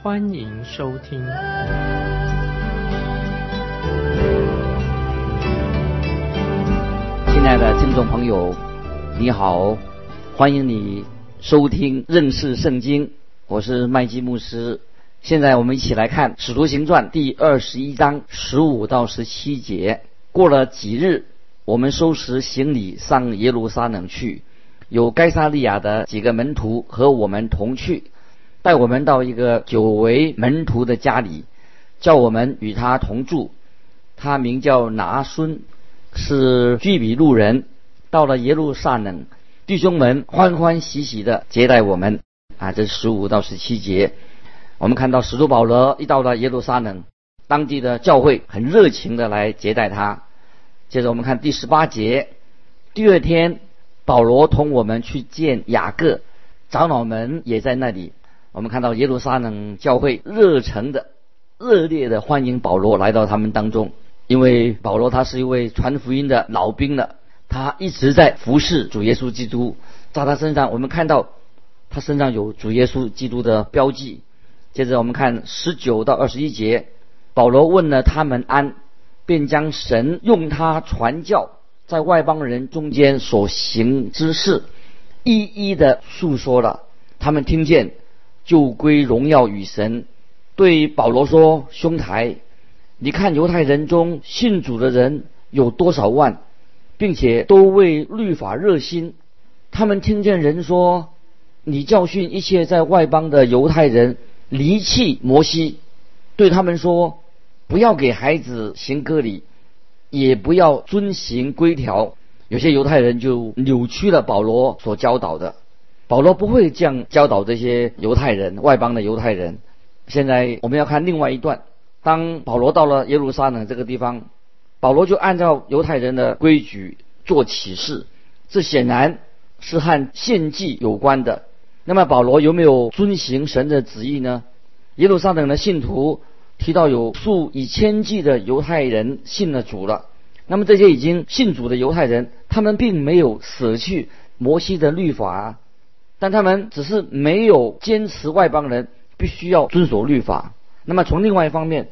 欢迎收听。亲爱的听众朋友，你好，欢迎你收听认识圣经，我是麦基牧师。现在我们一起来看《使徒行传》第二十一章十五到十七节。过了几日，我们收拾行李上耶路撒冷去，有该撒利亚的几个门徒和我们同去，带我们到一个久违门徒的家里，叫我们与他同住。他名叫拿孙，是居比路人。到了耶路撒冷，弟兄们欢欢喜喜的接待我们。啊，这十五到十七节，我们看到使徒保罗一到了耶路撒冷，当地的教会很热情的来接待他。接着我们看第十八节，第二天，保罗同我们去见雅各，长老们也在那里。我们看到耶路撒冷教会热诚的、热烈的欢迎保罗来到他们当中，因为保罗他是一位传福音的老兵了，他一直在服侍主耶稣基督，在他身上我们看到他身上有主耶稣基督的标记。接着我们看十九到二十一节，保罗问了他们安。便将神用他传教在外邦人中间所行之事，一一的述说了。他们听见，就归荣耀与神。对保罗说：“兄台，你看犹太人中信主的人有多少万，并且都为律法热心。他们听见人说，你教训一切在外邦的犹太人离弃摩西，对他们说。”不要给孩子行割礼，也不要遵行规条。有些犹太人就扭曲了保罗所教导的。保罗不会这样教导这些犹太人、外邦的犹太人。现在我们要看另外一段。当保罗到了耶路撒冷这个地方，保罗就按照犹太人的规矩做启示，这显然是和献祭有关的。那么保罗有没有遵行神的旨意呢？耶路撒冷的信徒。提到有数以千计的犹太人信了主了，那么这些已经信主的犹太人，他们并没有舍去摩西的律法，但他们只是没有坚持外邦人必须要遵守律法。那么从另外一方面，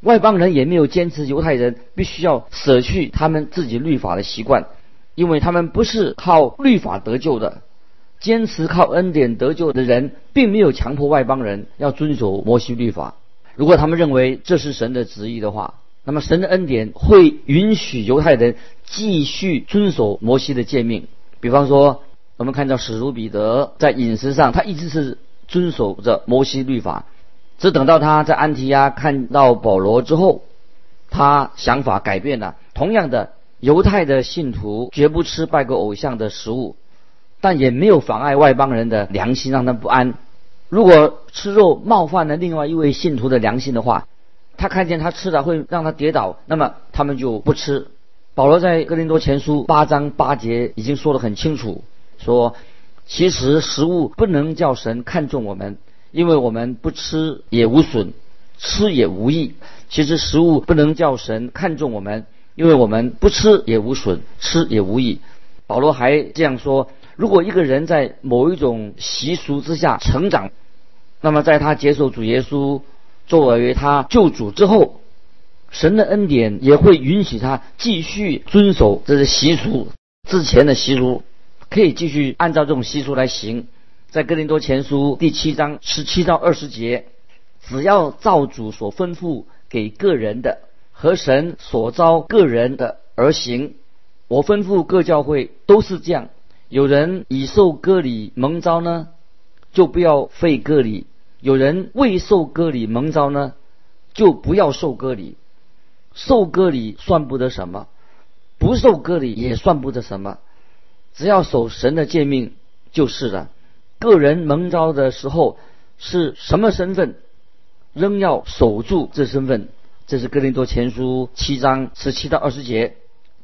外邦人也没有坚持犹太人必须要舍去他们自己律法的习惯，因为他们不是靠律法得救的，坚持靠恩典得救的人，并没有强迫外邦人要遵守摩西律法。如果他们认为这是神的旨意的话，那么神的恩典会允许犹太人继续遵守摩西的诫命。比方说，我们看到使徒彼得在饮食上，他一直是遵守着摩西律法。只等到他在安提亚看到保罗之后，他想法改变了。同样的，犹太的信徒绝不吃拜过偶像的食物，但也没有妨碍外邦人的良心，让他不安。如果吃肉冒犯了另外一位信徒的良心的话，他看见他吃了会让他跌倒，那么他们就不吃。保罗在哥林多前书八章八节已经说得很清楚，说其实食物不能叫神看重我们，因为我们不吃也无损，吃也无益。其实食物不能叫神看重我们，因为我们不吃也无损，吃也无益。保罗还这样说：如果一个人在某一种习俗之下成长，那么，在他接受主耶稣作为他救主之后，神的恩典也会允许他继续遵守这些习俗之前的习俗，可以继续按照这种习俗来行。在哥林多前书第七章十七到二十节，只要照主所吩咐给个人的和神所招个人的而行，我吩咐各教会都是这样。有人已受割礼蒙召呢，就不要废割礼。有人未受割礼蒙召呢，就不要受割礼。受割礼算不得什么，不受割礼也算不得什么。只要守神的诫命就是了。个人蒙召的时候是什么身份，仍要守住这身份。这是哥林多前书七章十七到二十节，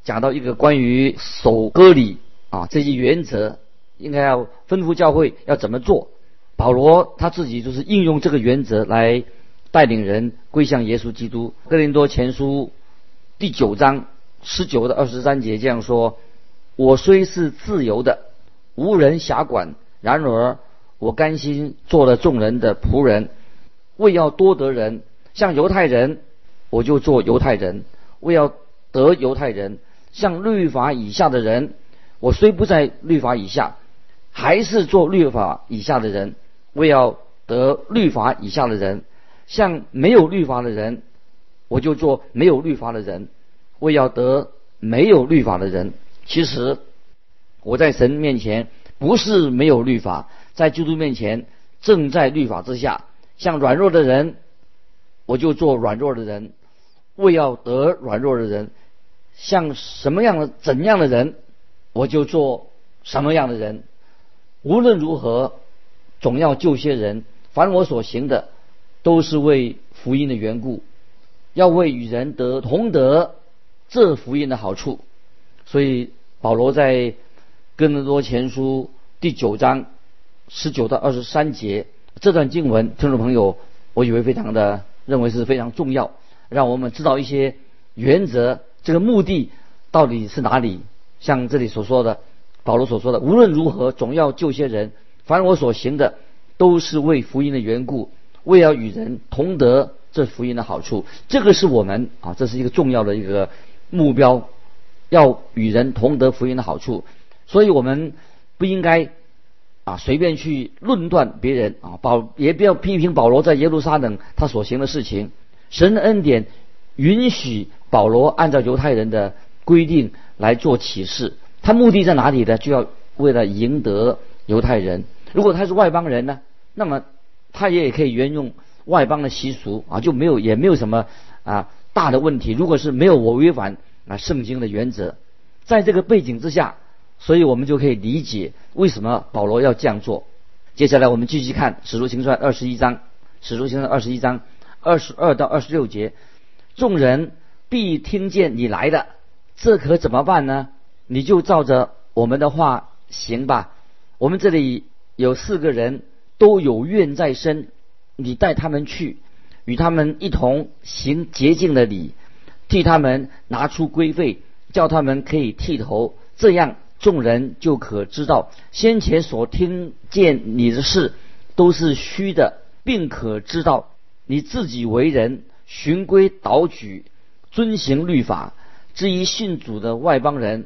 讲到一个关于守割礼啊这些原则，应该要吩咐教会要怎么做。保罗他自己就是应用这个原则来带领人归向耶稣基督。哥林多前书第九章十九到二十三节这样说：“我虽是自由的，无人辖管，然而我甘心做了众人的仆人，为要多得人，像犹太人。”我就做犹太人，为要得犹太人，像律法以下的人，我虽不在律法以下，还是做律法以下的人，为要得律法以下的人，像没有律法的人，我就做没有律法的人，为要得没有律法的人。其实我在神面前不是没有律法，在基督面前正在律法之下，像软弱的人，我就做软弱的人。为要得软弱的人，像什么样的怎样的人，我就做什么样的人。无论如何，总要救些人。凡我所行的，都是为福音的缘故，要为与人得同得这福音的好处。所以保罗在哥林多前书第九章十九到二十三节这段经文，听众朋友，我以为非常的认为是非常重要。让我们知道一些原则，这个目的到底是哪里？像这里所说的，保罗所说的，无论如何总要救些人。凡我所行的，都是为福音的缘故，为要与人同得这福音的好处。这个是我们啊，这是一个重要的一个目标，要与人同得福音的好处。所以我们不应该啊随便去论断别人啊，保也不要批评保罗在耶路撒冷他所行的事情。神的恩典允许保罗按照犹太人的规定来做启示，他目的在哪里呢？就要为了赢得犹太人。如果他是外邦人呢，那么他也可以沿用外邦的习俗啊，就没有也没有什么啊大的问题。如果是没有我违反啊圣经的原则，在这个背景之下，所以我们就可以理解为什么保罗要这样做。接下来我们继续看《使徒行传》二十一章，《使徒行传》二十一章。二十二到二十六节，众人必听见你来的，这可怎么办呢？你就照着我们的话行吧。我们这里有四个人都有怨在身，你带他们去，与他们一同行洁净的礼，替他们拿出规费，叫他们可以剃头，这样众人就可知道先前所听见你的事都是虚的，并可知道。你自己为人循规蹈矩，遵行律法，至于信主的外邦人，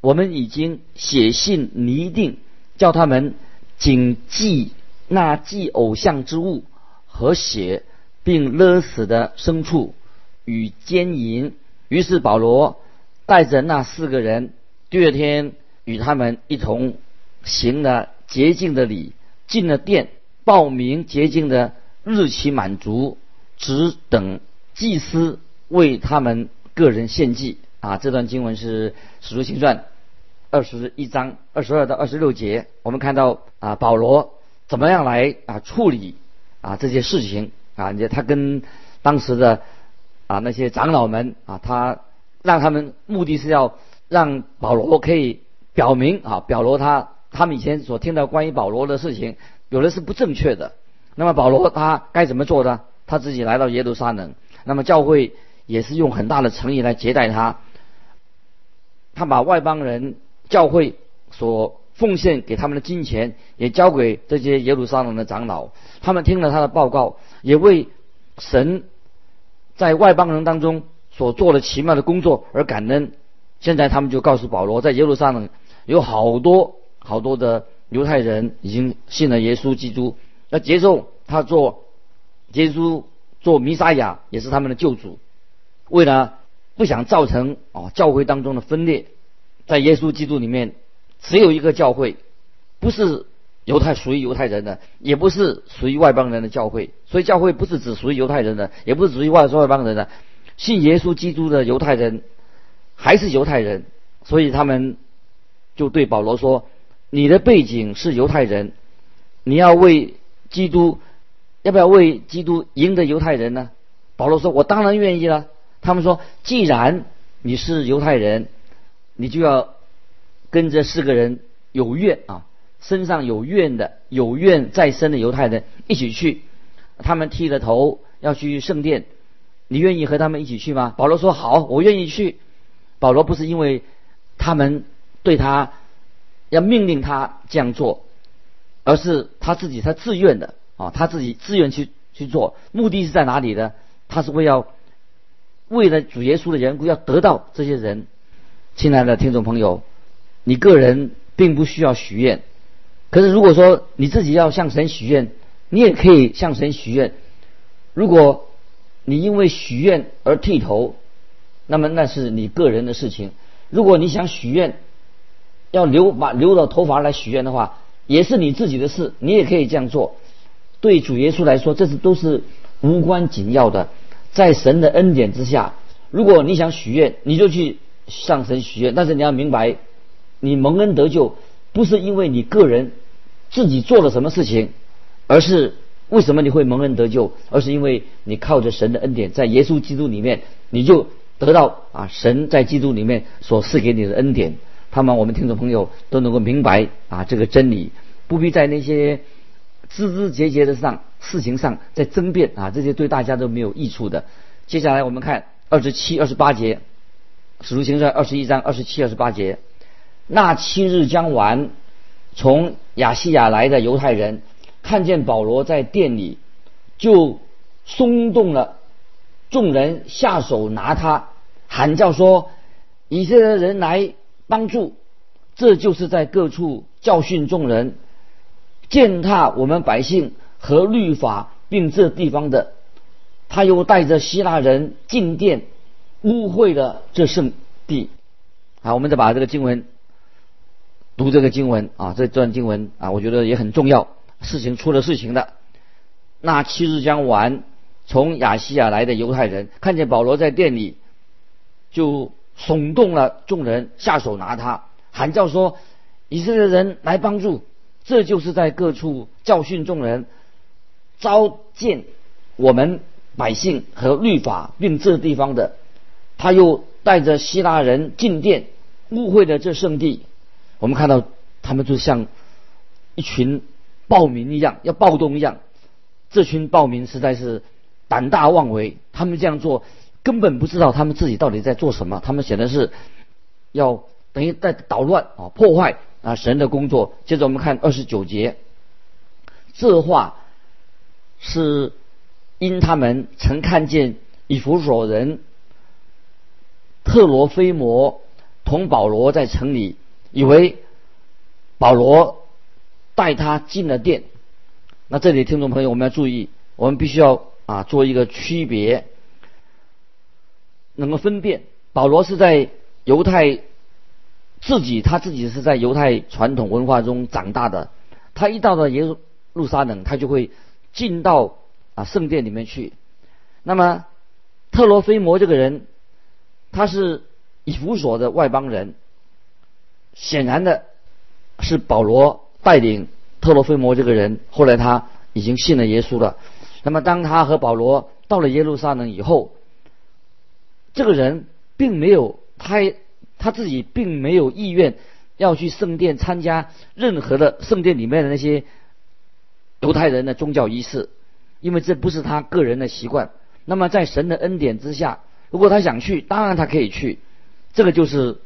我们已经写信拟定，叫他们谨记那祭偶像之物和血，并勒死的牲畜与奸淫。于是保罗带着那四个人，第二天与他们一同行了洁净的礼，进了殿，报名洁净的。日期满足，只等祭司为他们个人献祭啊！这段经文是《使徒行传》二十一章二十二到二十六节。我们看到啊，保罗怎么样来啊处理啊这些事情啊？你他跟当时的啊那些长老们啊，他让他们目的是要让保罗可以表明啊，保罗他他们以前所听到关于保罗的事情，有的是不正确的。那么保罗他该怎么做呢？他自己来到耶路撒冷，那么教会也是用很大的诚意来接待他。他把外邦人教会所奉献给他们的金钱，也交给这些耶路撒冷的长老。他们听了他的报告，也为神在外邦人当中所做的奇妙的工作而感恩。现在他们就告诉保罗，在耶路撒冷有好多好多的犹太人已经信了耶稣基督。要接受他做耶稣做弥撒亚，也是他们的救主。为了不想造成啊教会当中的分裂，在耶稣基督里面只有一个教会，不是犹太属于犹太人的，也不是属于外邦人的教会。所以教会不是只属于犹太人的，也不是属于外外邦人的。信耶稣基督的犹太人还是犹太人，所以他们就对保罗说：“你的背景是犹太人，你要为。”基督要不要为基督赢得犹太人呢？保罗说：“我当然愿意了。”他们说：“既然你是犹太人，你就要跟这四个人有怨啊，身上有怨的、有怨在身的犹太人一起去。他们剃了头要去圣殿，你愿意和他们一起去吗？”保罗说：“好，我愿意去。”保罗不是因为他们对他要命令他这样做，而是他自己他自愿的啊，他自己自愿去去做。目的是在哪里呢？他是为要为了主耶稣的缘故，要得到这些人。亲爱的听众朋友，你个人并不需要许愿，可是如果说你自己要向神许愿，你也可以向神许愿。如果你因为许愿而剃头，那么那是你个人的事情。如果你想许愿，要留把留了头发来许愿的话，也是你自己的事，你也可以这样做。对主耶稣来说，这是都是无关紧要的。在神的恩典之下，如果你想许愿，你就去向神许愿。但是你要明白，你蒙恩得救不是因为你个人自己做了什么事情，而是为什么你会蒙恩得救？而是因为你靠着神的恩典，在耶稣基督里面，你就。得到啊，神在基督里面所赐给你的恩典，他们我们听众朋友都能够明白啊这个真理，不必在那些枝枝节节的上事情上在争辩啊，这些对大家都没有益处的。接下来我们看二十七、二十八节，使徒行传二十一章二十七、二十八节，那七日将完，从亚细亚来的犹太人看见保罗在店里，就松动了。众人下手拿他，喊叫说：“以色列人来帮助！”这就是在各处教训众人，践踏我们百姓和律法，并这地方的。他又带着希腊人进殿，污秽了这圣地。好，我们再把这个经文读这个经文啊，这段经文啊，我觉得也很重要。事情出了事情的，那七日将完。从亚细亚来的犹太人看见保罗在店里，就耸动了众人，下手拿他，喊叫说：“以色列人来帮助！”这就是在各处教训众人，召见我们百姓和律法，并这地方的。他又带着希腊人进殿，误会了这圣地。我们看到他们就像一群暴民一样，要暴动一样。这群暴民实在是。胆大妄为，他们这样做根本不知道他们自己到底在做什么。他们显然是要等于在捣乱啊，破坏啊神的工作。接着我们看二十九节，这话是因他们曾看见以弗所人特罗菲摩同保罗在城里，以为保罗带他进了殿。那这里听众朋友，我们要注意，我们必须要。啊，做一个区别，能够分辨保罗是在犹太自己，他自己是在犹太传统文化中长大的。他一到了耶路撒冷，他就会进到啊圣殿里面去。那么特罗菲摩这个人，他是以弗所的外邦人，显然的是保罗带领特罗菲摩这个人，后来他已经信了耶稣了。那么，当他和保罗到了耶路撒冷以后，这个人并没有他他自己并没有意愿要去圣殿参加任何的圣殿里面的那些犹太人的宗教仪式，因为这不是他个人的习惯。那么，在神的恩典之下，如果他想去，当然他可以去。这个就是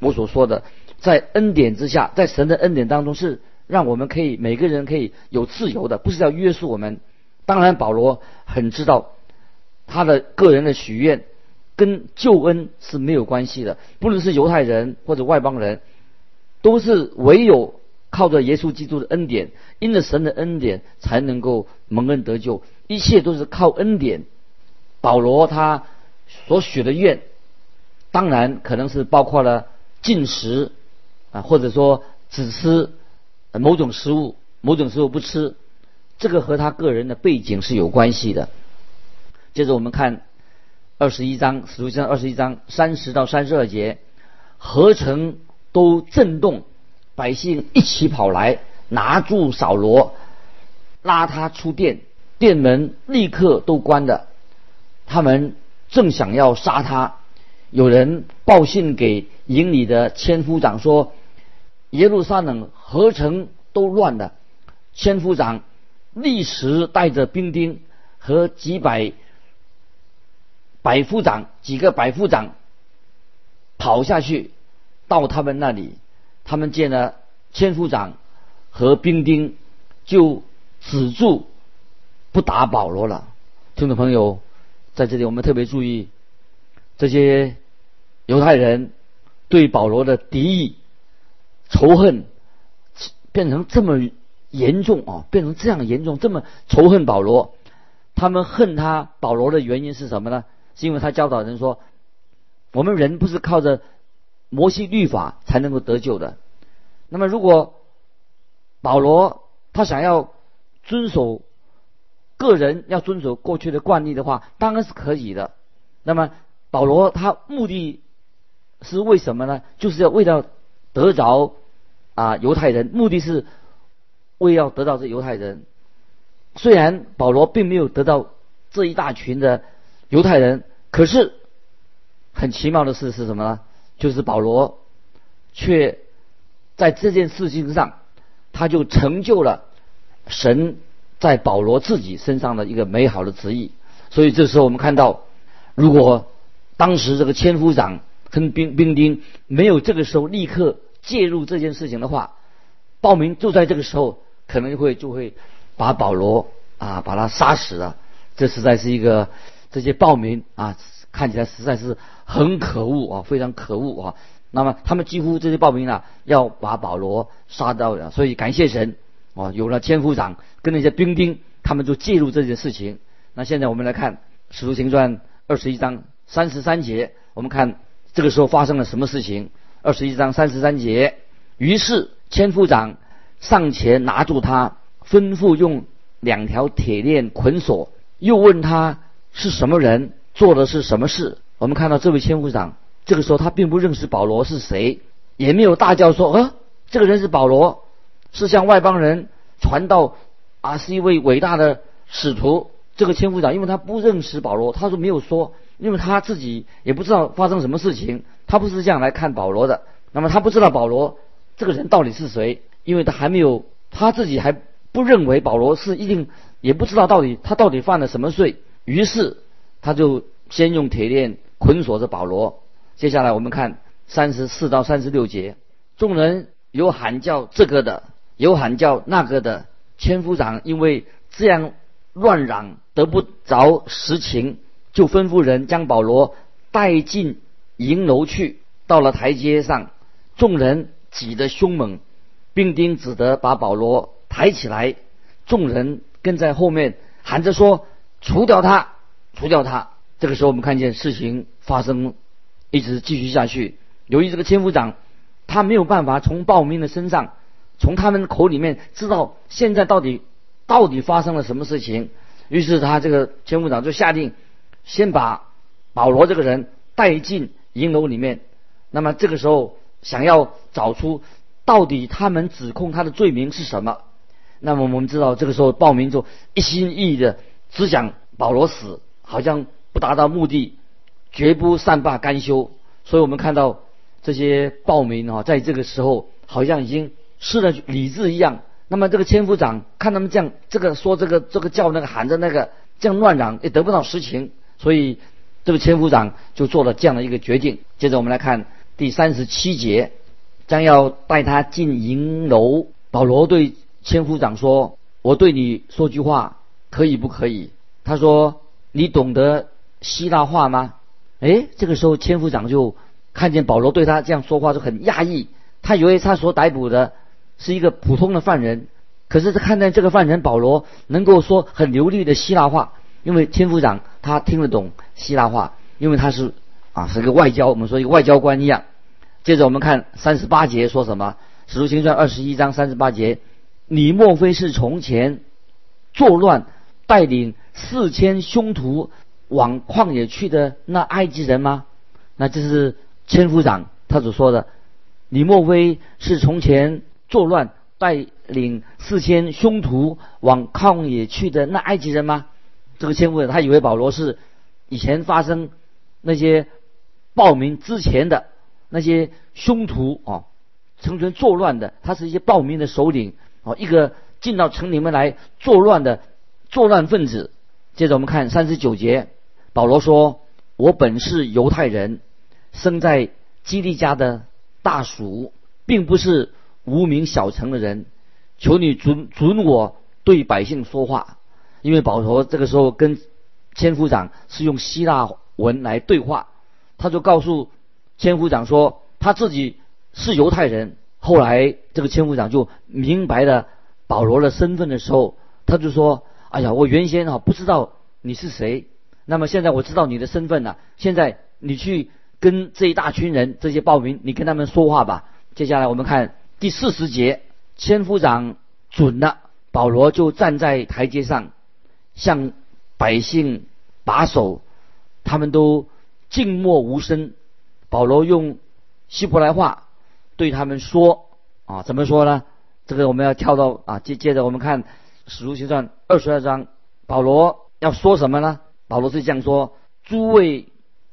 我所说的，在恩典之下，在神的恩典当中，是让我们可以每个人可以有自由的，不是要约束我们。当然，保罗很知道他的个人的许愿跟救恩是没有关系的。不论是犹太人或者外邦人，都是唯有靠着耶稣基督的恩典，因着神的恩典才能够蒙恩得救。一切都是靠恩典。保罗他所许的愿，当然可能是包括了进食啊，或者说只吃某种食物，某种食物不吃。这个和他个人的背景是有关系的。接着我们看二十一章，使徒行传二十一章三十到三十二节，合成都震动，百姓一起跑来拿住扫罗，拉他出殿，店门立刻都关了。他们正想要杀他，有人报信给营里的千夫长说：“耶路撒冷合城都乱了。”千夫长立时带着兵丁和几百百夫长几个百夫长跑下去，到他们那里，他们见了千夫长和兵丁，就止住不打保罗了。听众朋友。在这里，我们特别注意这些犹太人对保罗的敌意、仇恨变成这么严重啊，变成这样严重，这么仇恨保罗。他们恨他保罗的原因是什么呢？是因为他教导人说，我们人不是靠着摩西律法才能够得救的。那么，如果保罗他想要遵守。个人要遵守过去的惯例的话，当然是可以的。那么保罗他目的是为什么呢？就是要为了得着啊犹太人，目的是为要得到这犹太人。虽然保罗并没有得到这一大群的犹太人，可是很奇妙的事是什么呢？就是保罗却在这件事情上，他就成就了神。在保罗自己身上的一个美好的旨意，所以这时候我们看到，如果当时这个千夫长跟兵兵丁没有这个时候立刻介入这件事情的话，报名就在这个时候可能会就会把保罗啊把他杀死了。这实在是一个这些报名啊看起来实在是很可恶啊，非常可恶啊。那么他们几乎这些报名啊要把保罗杀掉了，所以感谢神。啊，有了千夫长跟那些兵丁，他们就介入这件事情。那现在我们来看《使徒行传》二十一章三十三节，我们看这个时候发生了什么事情？二十一章三十三节，于是千夫长上前拿住他，吩咐用两条铁链捆锁，又问他是什么人，做的是什么事。我们看到这位千夫长，这个时候他并不认识保罗是谁，也没有大叫说：“啊，这个人是保罗。”是向外邦人传道啊，是一位伟大的使徒。这个千夫长，因为他不认识保罗，他说没有说，因为他自己也不知道发生什么事情，他不是这样来看保罗的。那么他不知道保罗这个人到底是谁，因为他还没有他自己还不认为保罗是一定，也不知道到底他到底犯了什么罪。于是他就先用铁链捆锁着保罗。接下来我们看三十四到三十六节，众人有喊叫这个的。有喊叫那个的千夫长，因为这样乱嚷得不着实情，就吩咐人将保罗带进营楼去。到了台阶上，众人挤得凶猛，兵丁只得把保罗抬起来。众人跟在后面喊着说：“除掉他，除掉他！”这个时候，我们看见事情发生，一直继续下去。由于这个千夫长，他没有办法从暴民的身上。从他们口里面知道现在到底到底发生了什么事情，于是他这个千夫长就下令，先把保罗这个人带进营楼里面。那么这个时候想要找出到底他们指控他的罪名是什么。那么我们知道这个时候报名就一心一意的只想保罗死，好像不达到目的，绝不善罢甘休。所以我们看到这些报名啊，在这个时候好像已经。失了理智一样，那么这个千夫长看他们这样，这个说这个这个叫那个喊着那个这样乱嚷，也得不到实情，所以这个千夫长就做了这样的一个决定。接着我们来看第三十七节，将要带他进营楼。保罗对千夫长说：“我对你说句话，可以不可以？”他说：“你懂得希腊话吗？”哎，这个时候千夫长就看见保罗对他这样说话就很讶异，他以为他所逮捕的。是一个普通的犯人，可是他看见这个犯人保罗能够说很流利的希腊话，因为千夫长他听得懂希腊话，因为他是啊是个外交，我们说一个外交官一样。接着我们看三十八节说什么，《使徒行传》二十一章三十八节，你莫非是从前作乱带领四千凶徒往旷野去的那埃及人吗？那这是千夫长他所说的，你莫非是从前。作乱，带领四千凶徒往旷野去的那埃及人吗？这个千夫他以为保罗是以前发生那些暴民之前的那些凶徒啊，成群作乱的，他是一些暴民的首领哦，一个进到城里面来作乱的作乱分子。接着我们看三十九节，保罗说：“我本是犹太人，生在基利家的大属，并不是无名小城的人。求你准准我对百姓说话。”因为保罗这个时候跟千夫长是用希腊文来对话，他就告诉千夫长说他自己是犹太人。后来这个千夫长就明白了保罗的身份的时候，他就说：“哎呀，我原先啊不知道你是谁，那么现在我知道你的身份了。现在你去跟这一大群人这些暴民，你跟他们说话吧。”接下来我们看第四十节，千夫长准了，保罗就站在台阶上。向百姓把守，他们都静默无声。保罗用希伯来话对他们说：“啊，怎么说呢？这个我们要跳到啊，接接着我们看《使徒行传》二十二章，保罗要说什么呢？保罗是这样说：诸位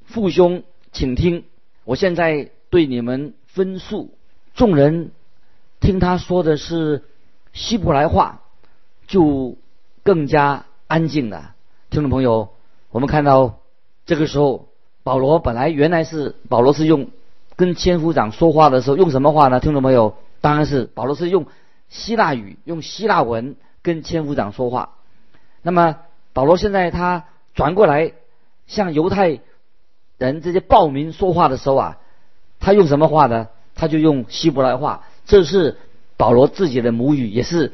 父兄，请听，我现在对你们分述。众人听他说的是希伯来话，就更加。”安静的听众朋友，我们看到这个时候，保罗本来原来是保罗是用跟千夫长说话的时候用什么话呢？听众朋友，当然是保罗是用希腊语、用希腊文跟千夫长说话。那么保罗现在他转过来向犹太人这些暴民说话的时候啊，他用什么话呢？他就用希伯来话，这是保罗自己的母语，也是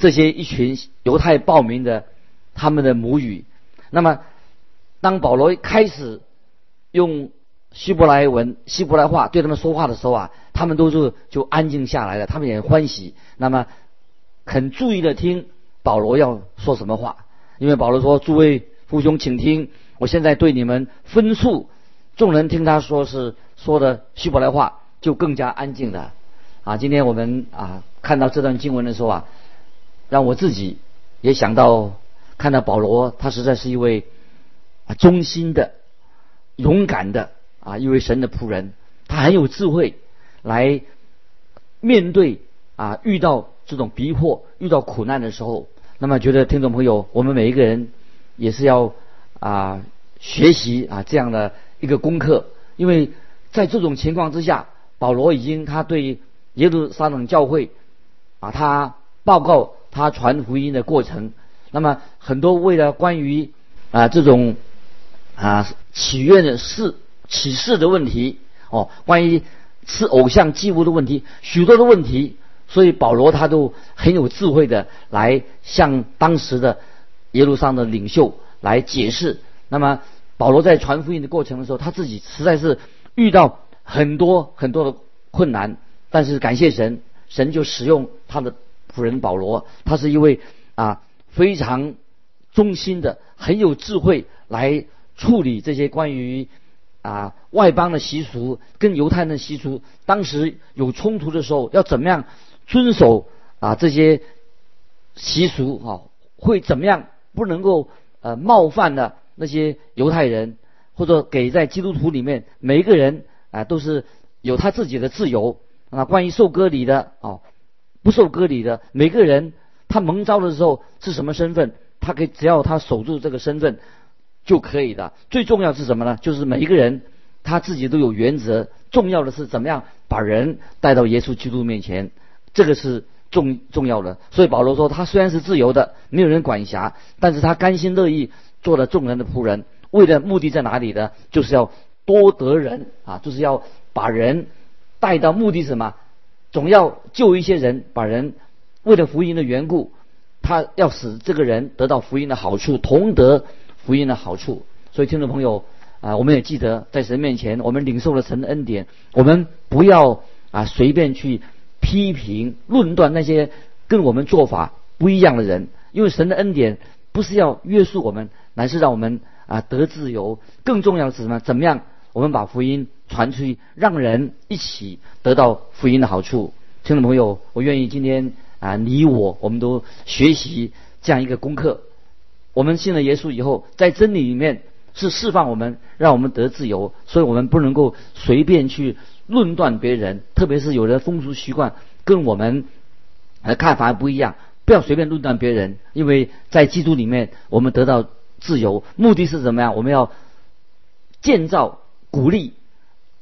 这些一群犹太暴民的。他们的母语。那么，当保罗开始用希伯来文、希伯来话对他们说话的时候啊，他们都是就安静下来了，他们也欢喜。那么，很注意的听保罗要说什么话，因为保罗说：“诸位父兄，请听，我现在对你们分述。”众人听他说是说的希伯来话，就更加安静了。啊，今天我们啊看到这段经文的时候啊，让我自己也想到。看到保罗，他实在是一位啊忠心的、勇敢的啊一位神的仆人，他很有智慧来面对啊遇到这种逼迫、遇到苦难的时候。那么，觉得听众朋友，我们每一个人也是要啊学习啊这样的一个功课，因为在这种情况之下，保罗已经他对耶路撒冷教会啊他报告他传福音的过程。那么很多为了关于啊这种啊祈愿的事启示的问题哦，关于吃偶像祭物的问题，许多的问题，所以保罗他都很有智慧的来向当时的耶路撒冷的领袖来解释。那么保罗在传福音的过程的时候，他自己实在是遇到很多很多的困难，但是感谢神，神就使用他的仆人保罗，他是一位啊。非常忠心的，很有智慧来处理这些关于啊外邦的习俗跟犹太人的习俗，当时有冲突的时候要怎么样遵守啊这些习俗啊，会怎么样不能够呃冒犯的那些犹太人，或者给在基督徒里面每一个人啊都是有他自己的自由啊，关于受割礼的哦，不受割礼的每个人。他蒙召的时候是什么身份？他可以只要他守住这个身份就可以的。最重要是什么呢？就是每一个人他自己都有原则。重要的是怎么样把人带到耶稣基督面前，这个是重重要的。所以保罗说，他虽然是自由的，没有人管辖，但是他甘心乐意做了众人的仆人。为的目的在哪里呢？就是要多得人啊，就是要把人带到目的是什么？总要救一些人，把人。为了福音的缘故，他要使这个人得到福音的好处，同得福音的好处。所以，听众朋友啊，我们也记得在神面前，我们领受了神的恩典，我们不要啊随便去批评、论断那些跟我们做法不一样的人，因为神的恩典不是要约束我们，乃是让我们啊得自由。更重要的是什么？怎么样？我们把福音传出去，让人一起得到福音的好处。听众朋友，我愿意今天啊，你我我们都学习这样一个功课。我们信了耶稣以后，在真理里面是释放我们，让我们得自由，所以我们不能够随便去论断别人，特别是有人风俗习惯跟我们的看法不一样，不要随便论断别人，因为在基督里面我们得到自由，目的是怎么样？我们要建造、鼓励，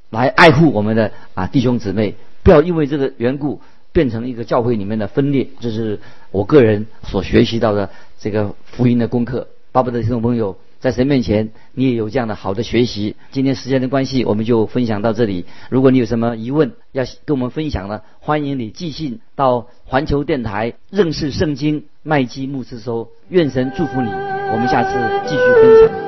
来爱护我们的啊弟兄姊妹，不要因为这个缘故变成一个教会里面的分裂。这是我个人所学习到的。这个福音的功课，巴不得听众朋友在神面前你也有这样的好的学习。今天时间的关系，我们就分享到这里。如果你有什么疑问要跟我们分享呢，欢迎你寄信到环球电台认识圣经麦基牧师收。愿神祝福你，我们下次继续分享。